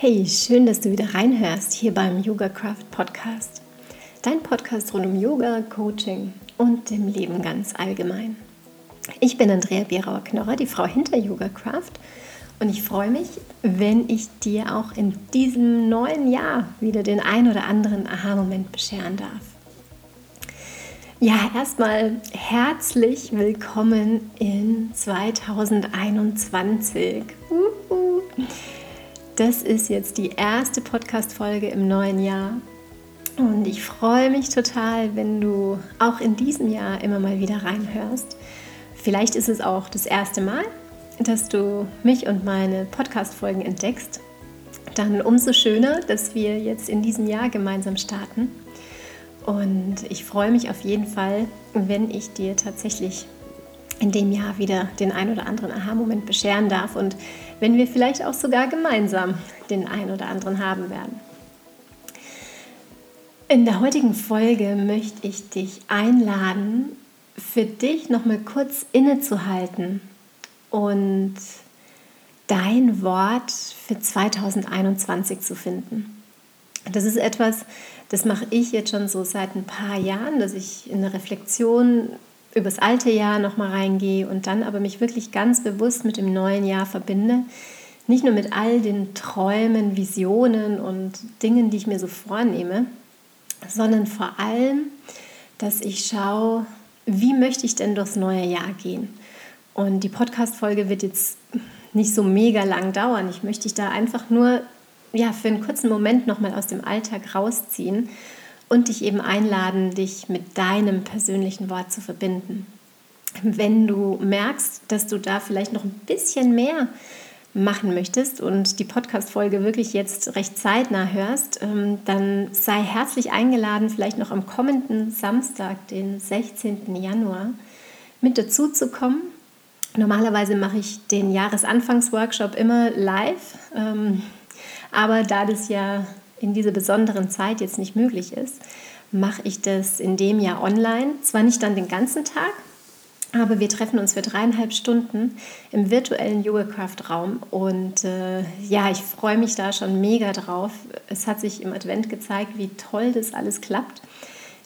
Hey, schön, dass du wieder reinhörst hier beim Yoga Craft Podcast. Dein Podcast rund um Yoga, Coaching und dem Leben ganz allgemein. Ich bin Andrea Bierauer-Knorrer, die Frau hinter Yoga Craft und ich freue mich, wenn ich dir auch in diesem neuen Jahr wieder den ein oder anderen Aha-Moment bescheren darf. Ja, erstmal herzlich willkommen in 2021. Das ist jetzt die erste Podcast-Folge im neuen Jahr. Und ich freue mich total, wenn du auch in diesem Jahr immer mal wieder reinhörst. Vielleicht ist es auch das erste Mal, dass du mich und meine Podcast-Folgen entdeckst. Dann umso schöner, dass wir jetzt in diesem Jahr gemeinsam starten. Und ich freue mich auf jeden Fall, wenn ich dir tatsächlich in dem Jahr wieder den ein oder anderen Aha-Moment bescheren darf und wenn wir vielleicht auch sogar gemeinsam den ein oder anderen haben werden. In der heutigen Folge möchte ich dich einladen, für dich nochmal kurz innezuhalten und dein Wort für 2021 zu finden. Das ist etwas, das mache ich jetzt schon so seit ein paar Jahren, dass ich in der Reflexion übers alte Jahr nochmal reingehe und dann aber mich wirklich ganz bewusst mit dem neuen Jahr verbinde. Nicht nur mit all den Träumen, Visionen und Dingen, die ich mir so vornehme, sondern vor allem, dass ich schaue, wie möchte ich denn durchs neue Jahr gehen. Und die Podcast-Folge wird jetzt nicht so mega lang dauern. Ich möchte dich da einfach nur ja, für einen kurzen Moment nochmal aus dem Alltag rausziehen und dich eben einladen, dich mit deinem persönlichen Wort zu verbinden. Wenn du merkst, dass du da vielleicht noch ein bisschen mehr machen möchtest und die Podcast-Folge wirklich jetzt recht zeitnah hörst, ähm, dann sei herzlich eingeladen, vielleicht noch am kommenden Samstag, den 16. Januar, mit dazu zu kommen. Normalerweise mache ich den Jahresanfangsworkshop immer live, ähm, aber da das ja in dieser besonderen Zeit jetzt nicht möglich ist, mache ich das in dem Jahr online. Zwar nicht dann den ganzen Tag, aber wir treffen uns für dreieinhalb Stunden im virtuellen Yogacraft-Raum und äh, ja, ich freue mich da schon mega drauf. Es hat sich im Advent gezeigt, wie toll das alles klappt.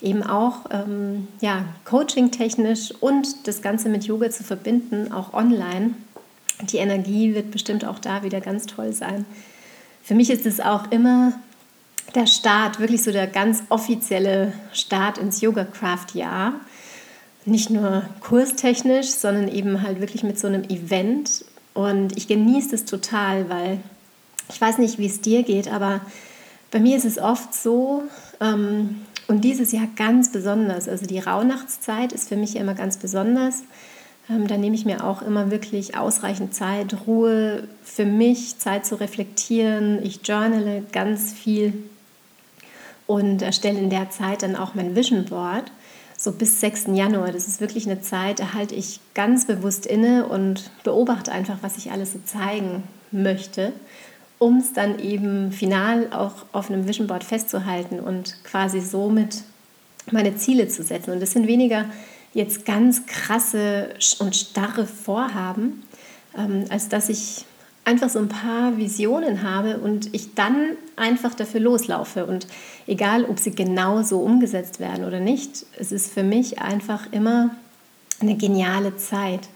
Eben auch ähm, ja, coaching-technisch und das Ganze mit Yoga zu verbinden, auch online. Die Energie wird bestimmt auch da wieder ganz toll sein. Für mich ist es auch immer der Start, wirklich so der ganz offizielle Start ins Yoga-Craft-Jahr. Nicht nur kurstechnisch, sondern eben halt wirklich mit so einem Event. Und ich genieße das total, weil ich weiß nicht, wie es dir geht, aber bei mir ist es oft so, ähm, und dieses Jahr ganz besonders, also die Rauhnachtszeit ist für mich immer ganz besonders. Ähm, da nehme ich mir auch immer wirklich ausreichend Zeit, Ruhe für mich, Zeit zu reflektieren. Ich journale ganz viel und erstelle in der Zeit dann auch mein Vision Board, so bis 6. Januar. Das ist wirklich eine Zeit, da halte ich ganz bewusst inne und beobachte einfach, was ich alles so zeigen möchte, um es dann eben final auch auf einem Vision Board festzuhalten und quasi somit meine Ziele zu setzen. Und das sind weniger jetzt ganz krasse und starre Vorhaben, ähm, als dass ich einfach so ein paar Visionen habe und ich dann einfach dafür loslaufe. Und egal, ob sie genau so umgesetzt werden oder nicht, es ist für mich einfach immer eine geniale Zeit.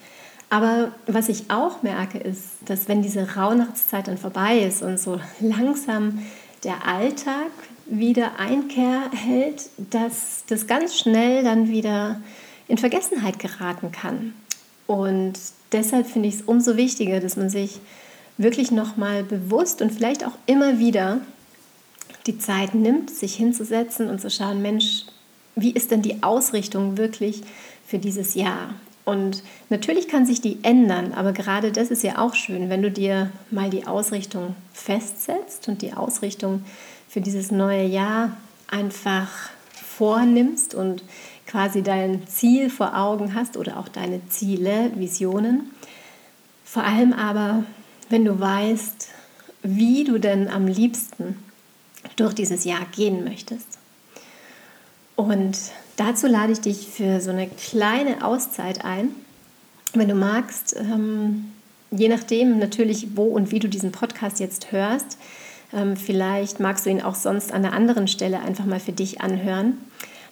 Aber was ich auch merke, ist, dass wenn diese Rauhnachtszeit dann vorbei ist und so langsam der Alltag wieder Einkehr hält, dass das ganz schnell dann wieder in Vergessenheit geraten kann. Und deshalb finde ich es umso wichtiger, dass man sich wirklich nochmal bewusst und vielleicht auch immer wieder die Zeit nimmt, sich hinzusetzen und zu schauen, Mensch, wie ist denn die Ausrichtung wirklich für dieses Jahr? Und natürlich kann sich die ändern, aber gerade das ist ja auch schön, wenn du dir mal die Ausrichtung festsetzt und die Ausrichtung für dieses neue Jahr einfach vornimmst und quasi dein Ziel vor Augen hast oder auch deine Ziele, Visionen. Vor allem aber wenn du weißt, wie du denn am liebsten durch dieses Jahr gehen möchtest. Und dazu lade ich dich für so eine kleine Auszeit ein. Wenn du magst, ähm, je nachdem natürlich, wo und wie du diesen Podcast jetzt hörst, Ähm, vielleicht magst du ihn auch sonst an einer anderen Stelle einfach mal für dich anhören.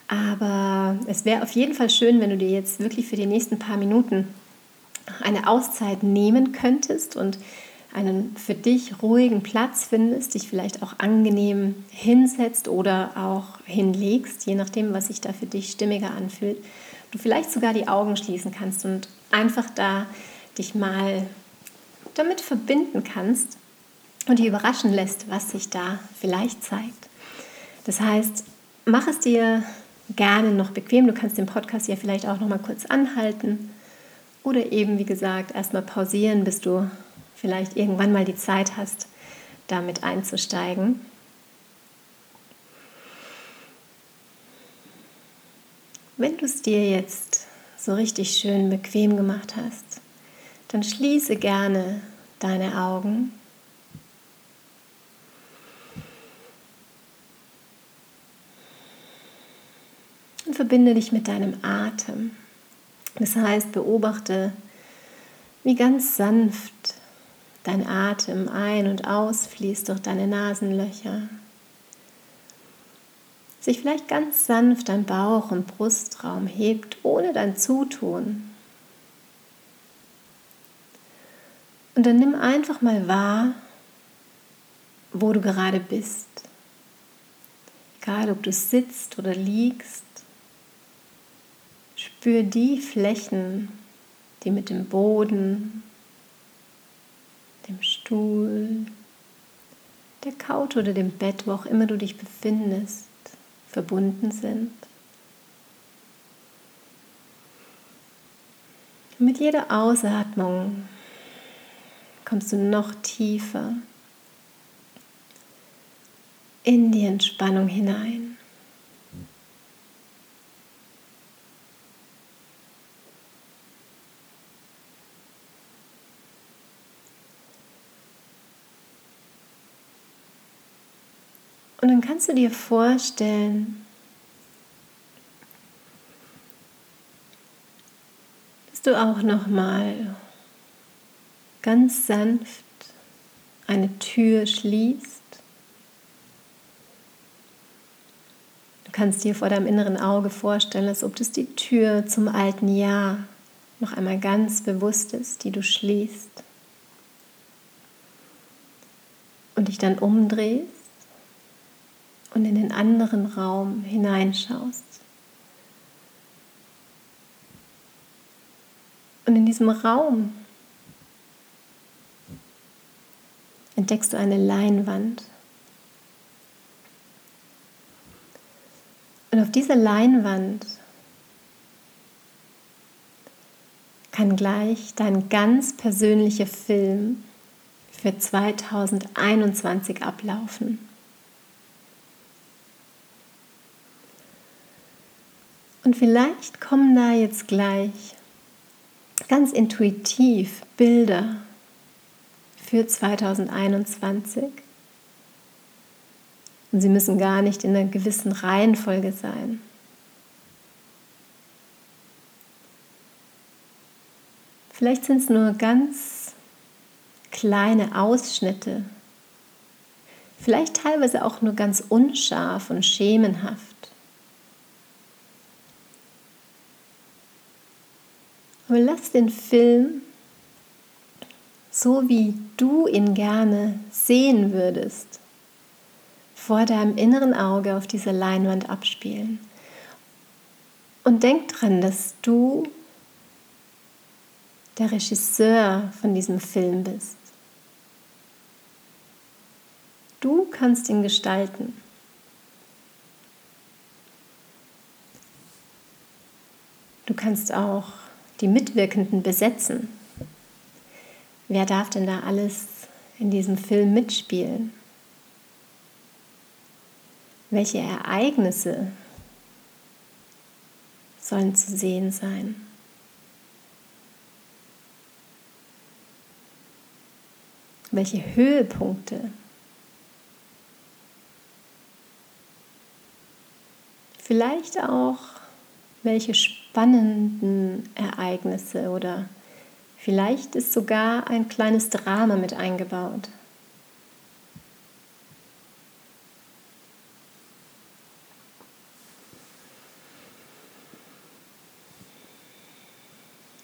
Aber es wäre auf jeden Fall schön, wenn du dir jetzt wirklich für die nächsten paar Minuten eine Auszeit nehmen könntest und einen für dich ruhigen Platz findest, dich vielleicht auch angenehm hinsetzt oder auch hinlegst, je nachdem, was sich da für dich stimmiger anfühlt. Du vielleicht sogar die Augen schließen kannst und einfach da dich mal damit verbinden kannst und dich überraschen lässt, was sich da vielleicht zeigt. Das heißt, mach es dir gerne noch bequem. Du kannst den Podcast ja vielleicht auch noch mal kurz anhalten oder eben, wie gesagt, erstmal pausieren, bis du vielleicht irgendwann mal die Zeit hast, damit einzusteigen. Wenn du es dir jetzt so richtig schön bequem gemacht hast, dann schließe gerne deine Augen. Und verbinde dich mit deinem Atem. Das heißt, beobachte, wie ganz sanft dein Atem ein- und ausfließt durch deine Nasenlöcher. Sich vielleicht ganz sanft dein Bauch- und Brustraum hebt, ohne dein Zutun. Und dann nimm einfach mal wahr, wo du gerade bist. Egal, ob du sitzt oder liegst. Spür die Flächen, die mit dem Boden, dem Stuhl, der Couch oder dem Bett, wo auch immer du dich befindest, verbunden sind. mit jeder Ausatmung kommst du noch tiefer in die Entspannung hinein. Und dann kannst du dir vorstellen, dass du auch noch mal ganz sanft eine Tür schließt. Du kannst dir vor deinem inneren Auge vorstellen, als ob das die Tür zum alten Jahr noch einmal ganz bewusst ist, die du schließt. Und dich dann umdrehst und in den anderen Raum hineinschaust. Und in diesem Raum entdeckst du eine Leinwand. Und auf dieser Leinwand kann gleich dein ganz persönlicher Film für 2021 ablaufen. Und vielleicht kommen da jetzt gleich ganz intuitiv Bilder für 2021. Und sie müssen gar nicht in einer gewissen Reihenfolge sein. Vielleicht sind es nur ganz kleine Ausschnitte. Vielleicht teilweise auch nur ganz unscharf und schemenhaft. Aber lass den Film so, wie du ihn gerne sehen würdest, vor deinem inneren Auge auf dieser Leinwand abspielen. Und denk dran, dass du der Regisseur von diesem Film bist. Du kannst ihn gestalten. Du kannst auch die Mitwirkenden besetzen. Wer darf denn da alles in diesem Film mitspielen? Welche Ereignisse sollen zu sehen sein? Welche Höhepunkte? Vielleicht auch welche spannenden Ereignisse oder vielleicht ist sogar ein kleines Drama mit eingebaut.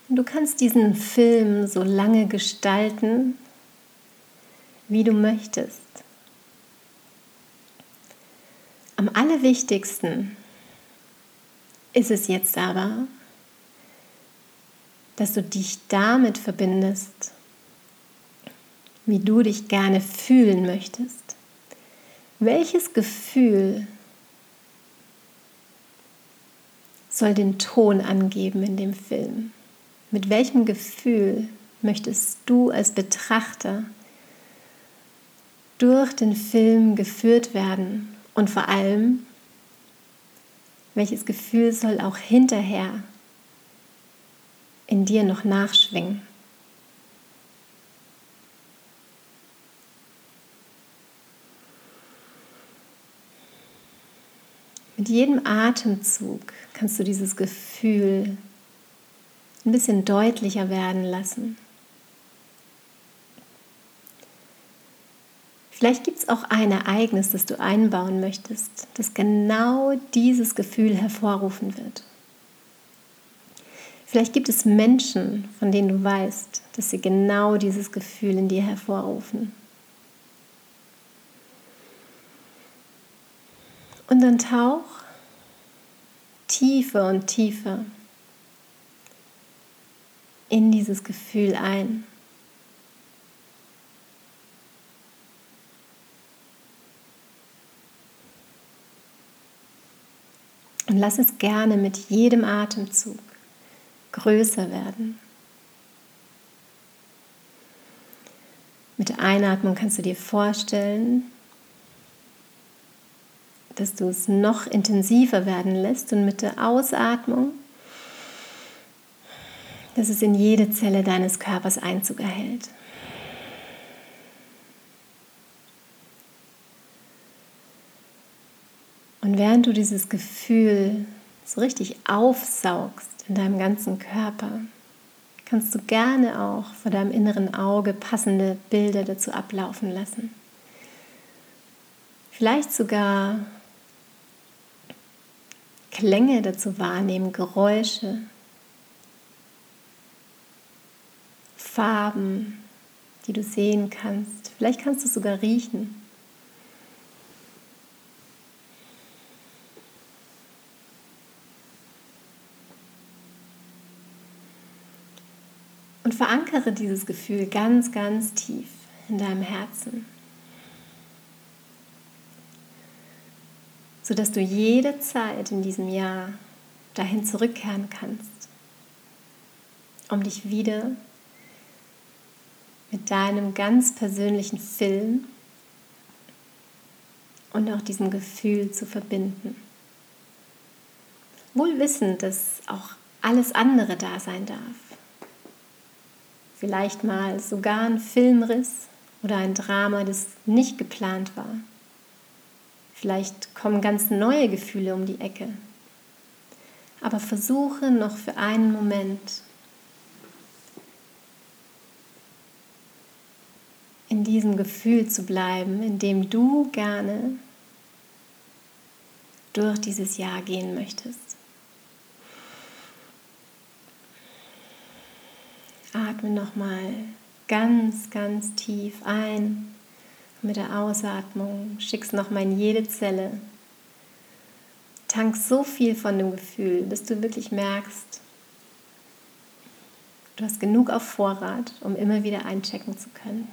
Du kannst diesen Film so lange gestalten, wie du möchtest. Am allerwichtigsten ist es jetzt aber, dass du dich damit verbindest, wie du dich gerne fühlen möchtest. Welches Gefühl soll den Ton angeben in dem Film? Mit welchem Gefühl möchtest du als Betrachter durch den Film geführt werden? Und vor allem, welches Gefühl soll auch hinterher in dir noch nachschwingen? Mit jedem Atemzug kannst du dieses Gefühl ein bisschen deutlicher werden lassen. Vielleicht gibt es auch ein Ereignis, das du einbauen möchtest, das genau dieses Gefühl hervorrufen wird. Vielleicht gibt es Menschen, von denen du weißt, dass sie genau dieses Gefühl in dir hervorrufen. Und dann tauch tiefer und tiefer in dieses Gefühl ein. Lass es gerne mit jedem Atemzug größer werden. Mit der Einatmung kannst du dir vorstellen, dass du es noch intensiver werden lässt und mit der Ausatmung, dass es in jede Zelle deines Körpers Einzug erhält. Und während du dieses Gefühl so richtig aufsaugst in deinem ganzen Körper, kannst du gerne auch vor deinem inneren Auge passende Bilder dazu ablaufen lassen. Vielleicht sogar Klänge dazu wahrnehmen, Geräusche, Farben, die du sehen kannst. Vielleicht kannst du sogar riechen. Und verankere dieses Gefühl ganz, ganz tief in deinem Herzen, sodass du jede Zeit in diesem Jahr dahin zurückkehren kannst, um dich wieder mit deinem ganz persönlichen Film und auch diesem Gefühl zu verbinden. Wohl wissend, dass auch alles andere da sein darf vielleicht mal sogar ein Filmriss oder ein Drama, das nicht geplant war. Vielleicht kommen ganz neue Gefühle um die Ecke. Aber versuche noch für einen Moment in diesem Gefühl zu bleiben, in dem du gerne durch dieses Jahr gehen möchtest. Atme nochmal ganz, ganz tief ein. Mit der Ausatmung schickst nochmal in jede Zelle. Tank so viel von dem Gefühl, bis du wirklich merkst, du hast genug auf Vorrat, um immer wieder einchecken zu können.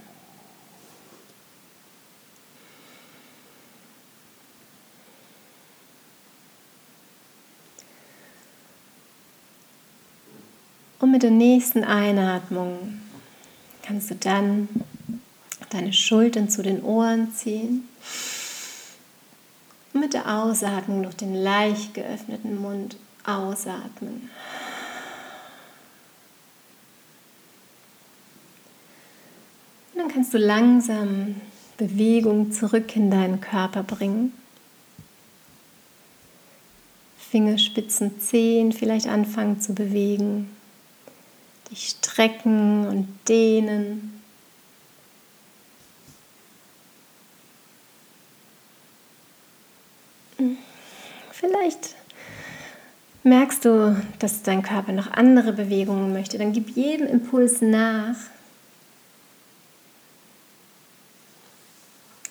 Und mit der nächsten Einatmung kannst du dann deine Schultern zu den Ohren ziehen. Und mit der Ausatmung durch den leicht geöffneten Mund ausatmen. Und dann kannst du langsam Bewegung zurück in deinen Körper bringen. Fingerspitzen, Zehen vielleicht anfangen zu bewegen dich strecken und dehnen. Vielleicht Merkst du, dass dein Körper noch andere Bewegungen möchte, dann gib jedem Impuls nach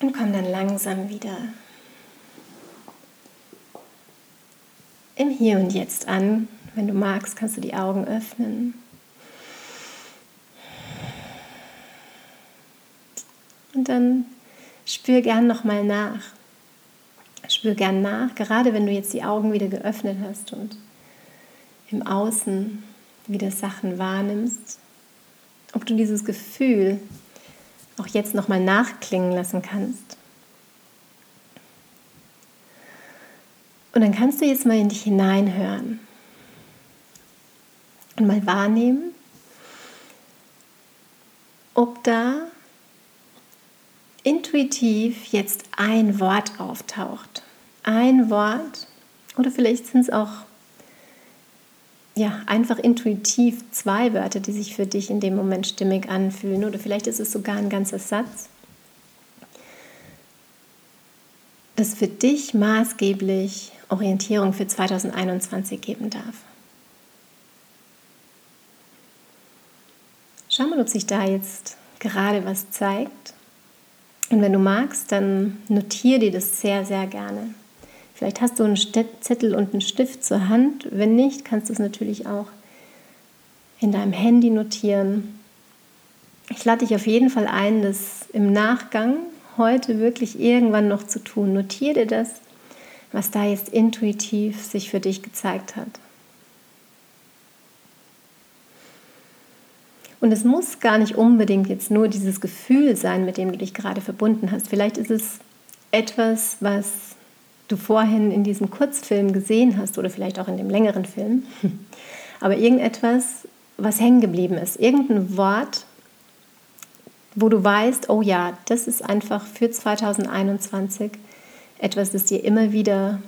und komm dann langsam wieder im Hier und Jetzt an. Wenn du magst, kannst du die Augen öffnen. Und dann spür gern nochmal nach. Spür gern nach, gerade wenn du jetzt die Augen wieder geöffnet hast und im Außen wieder Sachen wahrnimmst, ob du dieses Gefühl auch jetzt nochmal nachklingen lassen kannst. Und dann kannst du jetzt mal in dich hineinhören und mal wahrnehmen, ob da intuitiv jetzt ein Wort auftaucht. Ein Wort oder vielleicht sind es auch ja, einfach intuitiv zwei Wörter, die sich für dich in dem Moment stimmig anfühlen. Oder vielleicht ist es sogar ein ganzer Satz, das für dich maßgeblich Orientierung für 2021 geben darf. Schau mal, ob sich da jetzt gerade was zeigt. Und wenn du magst, dann notiere dir das sehr, sehr gerne. Vielleicht hast du einen Zettel und einen Stift zur Hand. Wenn nicht, kannst du es natürlich auch in deinem Handy notieren. Ich lade dich auf jeden Fall ein, das im Nachgang heute wirklich irgendwann noch zu tun. Notiere dir das, was da jetzt intuitiv sich für dich gezeigt hat. Und es muss gar nicht unbedingt jetzt nur dieses Gefühl sein, mit dem du dich gerade verbunden hast. Vielleicht ist es etwas, was du vorhin in diesem Kurzfilm gesehen hast oder vielleicht auch in dem längeren Film, aber irgendetwas, was hängen geblieben ist, irgendein Wort, wo du weißt, oh ja, das ist einfach für 2021 etwas, das dir immer wieder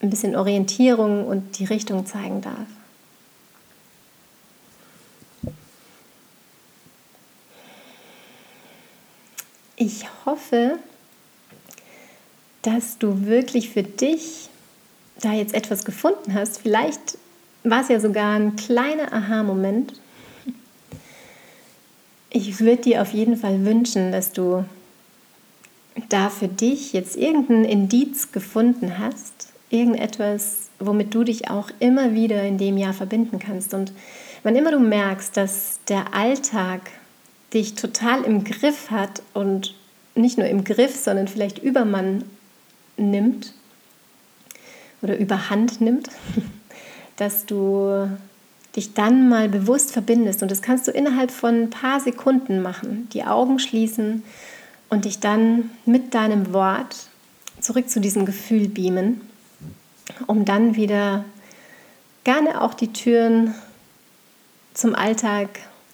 ein bisschen Orientierung und die Richtung zeigen darf. Ich hoffe, dass du wirklich für dich da jetzt etwas gefunden hast. Vielleicht war es ja sogar ein kleiner Aha-Moment. Ich würde dir auf jeden Fall wünschen, dass du da für dich jetzt irgendein Indiz gefunden hast, irgendetwas, womit du dich auch immer wieder in dem Jahr verbinden kannst. Und wann immer du merkst, dass der Alltag dich total im Griff hat und nicht nur im Griff, sondern vielleicht Übermann nimmt oder überhand nimmt, dass du dich dann mal bewusst verbindest. Und das kannst du innerhalb von ein paar Sekunden machen. Die Augen schließen und dich dann mit deinem Wort zurück zu diesem Gefühl beamen, um dann wieder gerne auch die Türen zum Alltag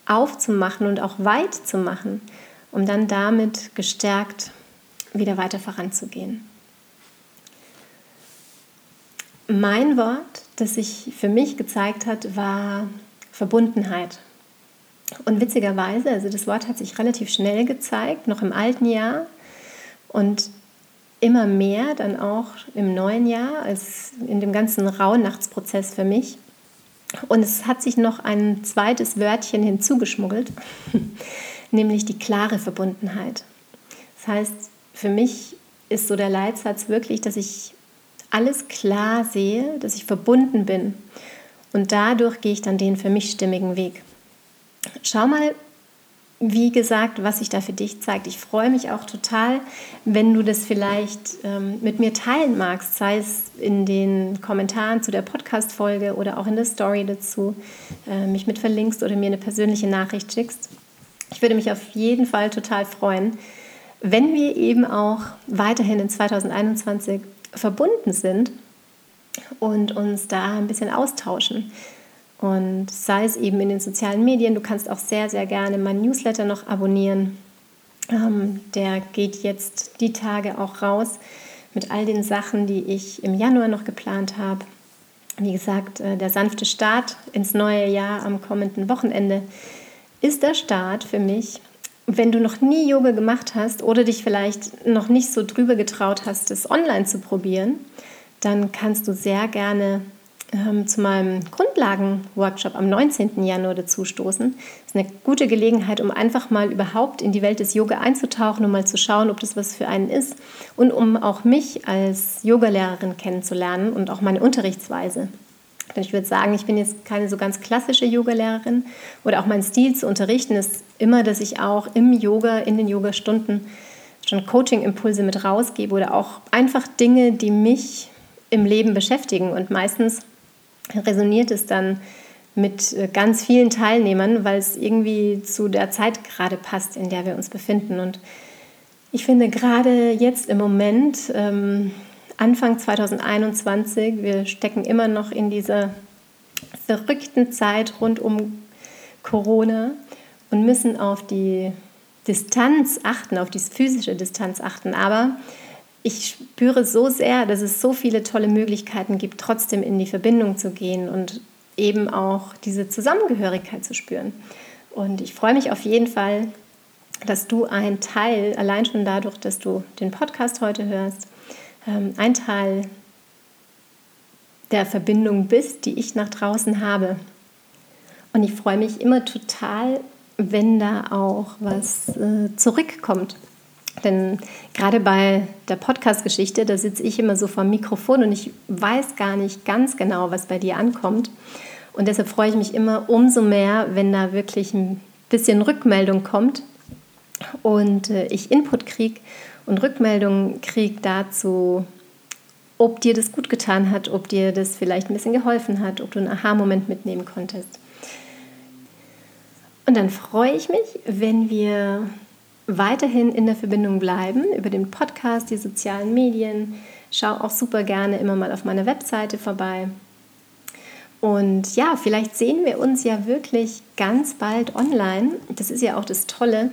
aufzumachen und auch weit zu machen, um dann damit gestärkt wieder weiter voranzugehen. Mein Wort, das sich für mich gezeigt hat, war Verbundenheit. Und witzigerweise, also das Wort hat sich relativ schnell gezeigt, noch im alten Jahr und immer mehr dann auch im neuen Jahr, als in dem ganzen Rauhnachtsprozess für mich. Und es hat sich noch ein zweites Wörtchen hinzugeschmuggelt, nämlich die klare Verbundenheit. Das heißt, für mich ist so der Leitsatz wirklich, dass ich alles klar sehe, dass ich verbunden bin. Und dadurch gehe ich dann den für mich stimmigen Weg. Schau mal, wie gesagt, was sich da für dich zeigt. Ich freue mich auch total, wenn du das vielleicht ähm, mit mir teilen magst, sei es in den Kommentaren zu der Podcast-Folge oder auch in der Story dazu, äh, mich mit verlinkst oder mir eine persönliche Nachricht schickst. Ich würde mich auf jeden Fall total freuen, wenn wir eben auch weiterhin in 2021 verbunden sind und uns da ein bisschen austauschen. Und sei es eben in den sozialen Medien, du kannst auch sehr, sehr gerne meinen Newsletter noch abonnieren. Ähm, der geht jetzt die Tage auch raus mit all den Sachen, die ich im Januar noch geplant habe. Wie gesagt, äh, der sanfte Start ins neue Jahr am kommenden Wochenende ist der Start für mich wenn du noch nie Yoga gemacht hast oder dich vielleicht noch nicht so drüber getraut hast, es online zu probieren, dann kannst du sehr gerne ähm, zu meinem Grundlagenworkshop am 19. Januar dazu stoßen. Das ist eine gute Gelegenheit, um einfach mal überhaupt in die Welt des Yoga einzutauchen, um mal zu schauen, ob das was für einen ist und um auch mich als Yogalehrerin kennenzulernen und auch meine Unterrichtsweise. Ich würde sagen, ich bin jetzt keine so ganz klassische Yogalehrerin oder auch mein Stil zu unterrichten ist immer, dass ich auch im Yoga, in den Yogastunden schon Coaching-Impulse mit rausgebe oder auch einfach Dinge, die mich im Leben beschäftigen. Und meistens resoniert es dann mit äh, ganz vielen Teilnehmern, weil es irgendwie zu der Zeit gerade passt, in der wir uns befinden. Und ich finde gerade jetzt im Moment, ähm, Anfang 2021, wir stecken immer noch in dieser verrückten Zeit rund um Corona und müssen auf die Distanz achten, auf die physische Distanz achten. Aber ich spüre so sehr, dass es so viele tolle Möglichkeiten gibt, trotzdem in die Verbindung zu gehen und eben auch diese Zusammengehörigkeit zu spüren. Und ich freue mich auf jeden Fall, dass du ein Teil, allein schon dadurch, dass du den Podcast heute hörst, ähm, ein Teil der Verbindung bist, die ich nach draußen habe. Und ich freue mich immer total, wenn da auch was äh, zurückkommt. Denn gerade bei der Podcast-Geschichte, da sitze ich immer so vor dem Mikrofon und ich weiß gar nicht ganz genau, was bei dir ankommt. Und deshalb freue ich mich immer umso mehr, wenn da wirklich ein bisschen Rückmeldung kommt und äh, ich Input kriege und Rückmeldung kriege dazu, ob dir das gut getan hat, ob dir das vielleicht ein bisschen geholfen hat, ob du einen Aha-Moment mitnehmen konntest. Und dann freue ich mich, wenn wir weiterhin in der Verbindung bleiben über den Podcast, die sozialen Medien. Schau auch super gerne immer mal auf meiner Webseite vorbei. Und ja, vielleicht sehen wir uns ja wirklich ganz bald online. Das ist ja auch das Tolle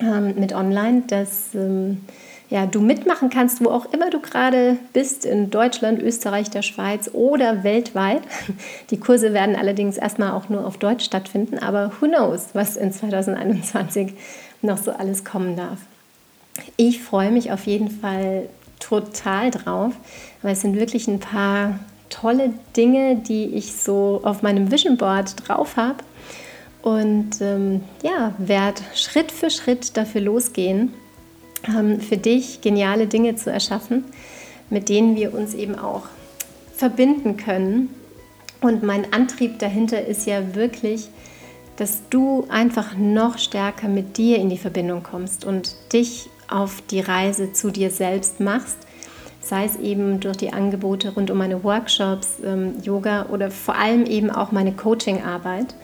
ähm, mit online, dass ähm, ja, du mitmachen kannst, wo auch immer du gerade bist, in Deutschland, Österreich, der Schweiz oder weltweit. Die Kurse werden allerdings erstmal auch nur auf Deutsch stattfinden, aber who knows, was in 2021 noch so alles kommen darf. Ich freue mich auf jeden Fall total drauf, weil es sind wirklich ein paar tolle Dinge, die ich so auf meinem Vision Board drauf habe. Und ähm, ja, werde Schritt für Schritt dafür losgehen, ähm, für dich geniale Dinge zu erschaffen, mit denen wir uns eben auch verbinden können. Und mein Antrieb dahinter ist ja wirklich, dass du einfach noch stärker mit dir in die Verbindung kommst und dich auf die Reise zu dir selbst machst, sei es eben durch die Angebote rund um meine Workshops, ähm, Yoga oder vor allem eben auch meine Coaching-Arbeit.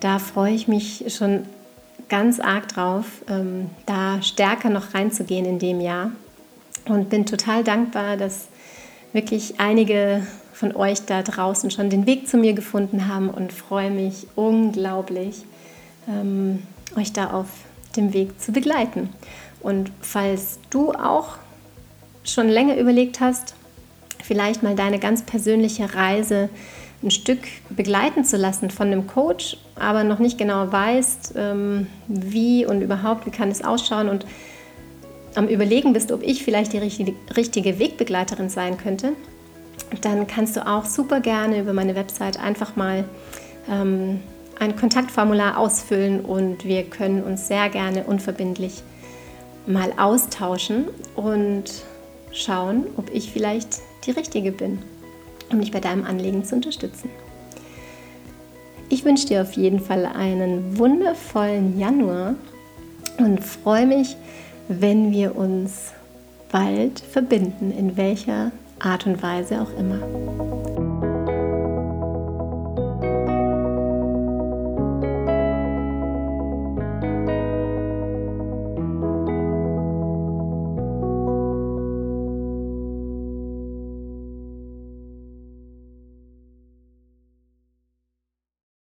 Da freue ich mich schon ganz arg drauf, ähm, da stärker noch reinzugehen in dem Jahr und bin total dankbar, dass wirklich einige von euch da draußen schon den Weg zu mir gefunden haben und freue mich unglaublich, ähm, euch da auf dem Weg zu begleiten. Und falls du auch schon länger überlegt hast, vielleicht mal deine ganz persönliche Reise ein Stück begleiten zu lassen von einem Coach, aber noch nicht genau weißt, ähm, wie und überhaupt, wie kann es ausschauen und am Überlegen bist, ob ich vielleicht die richtige Wegbegleiterin sein könnte, dann kannst du auch super gerne über meine Website einfach mal ähm, ein Kontaktformular ausfüllen und wir können uns sehr gerne unverbindlich mal austauschen und schauen, ob ich vielleicht die Richtige bin um dich bei deinem Anliegen zu unterstützen. Ich wünsche dir auf jeden Fall einen wundervollen Januar und freue mich, wenn wir uns bald verbinden, in welcher Art und Weise auch immer.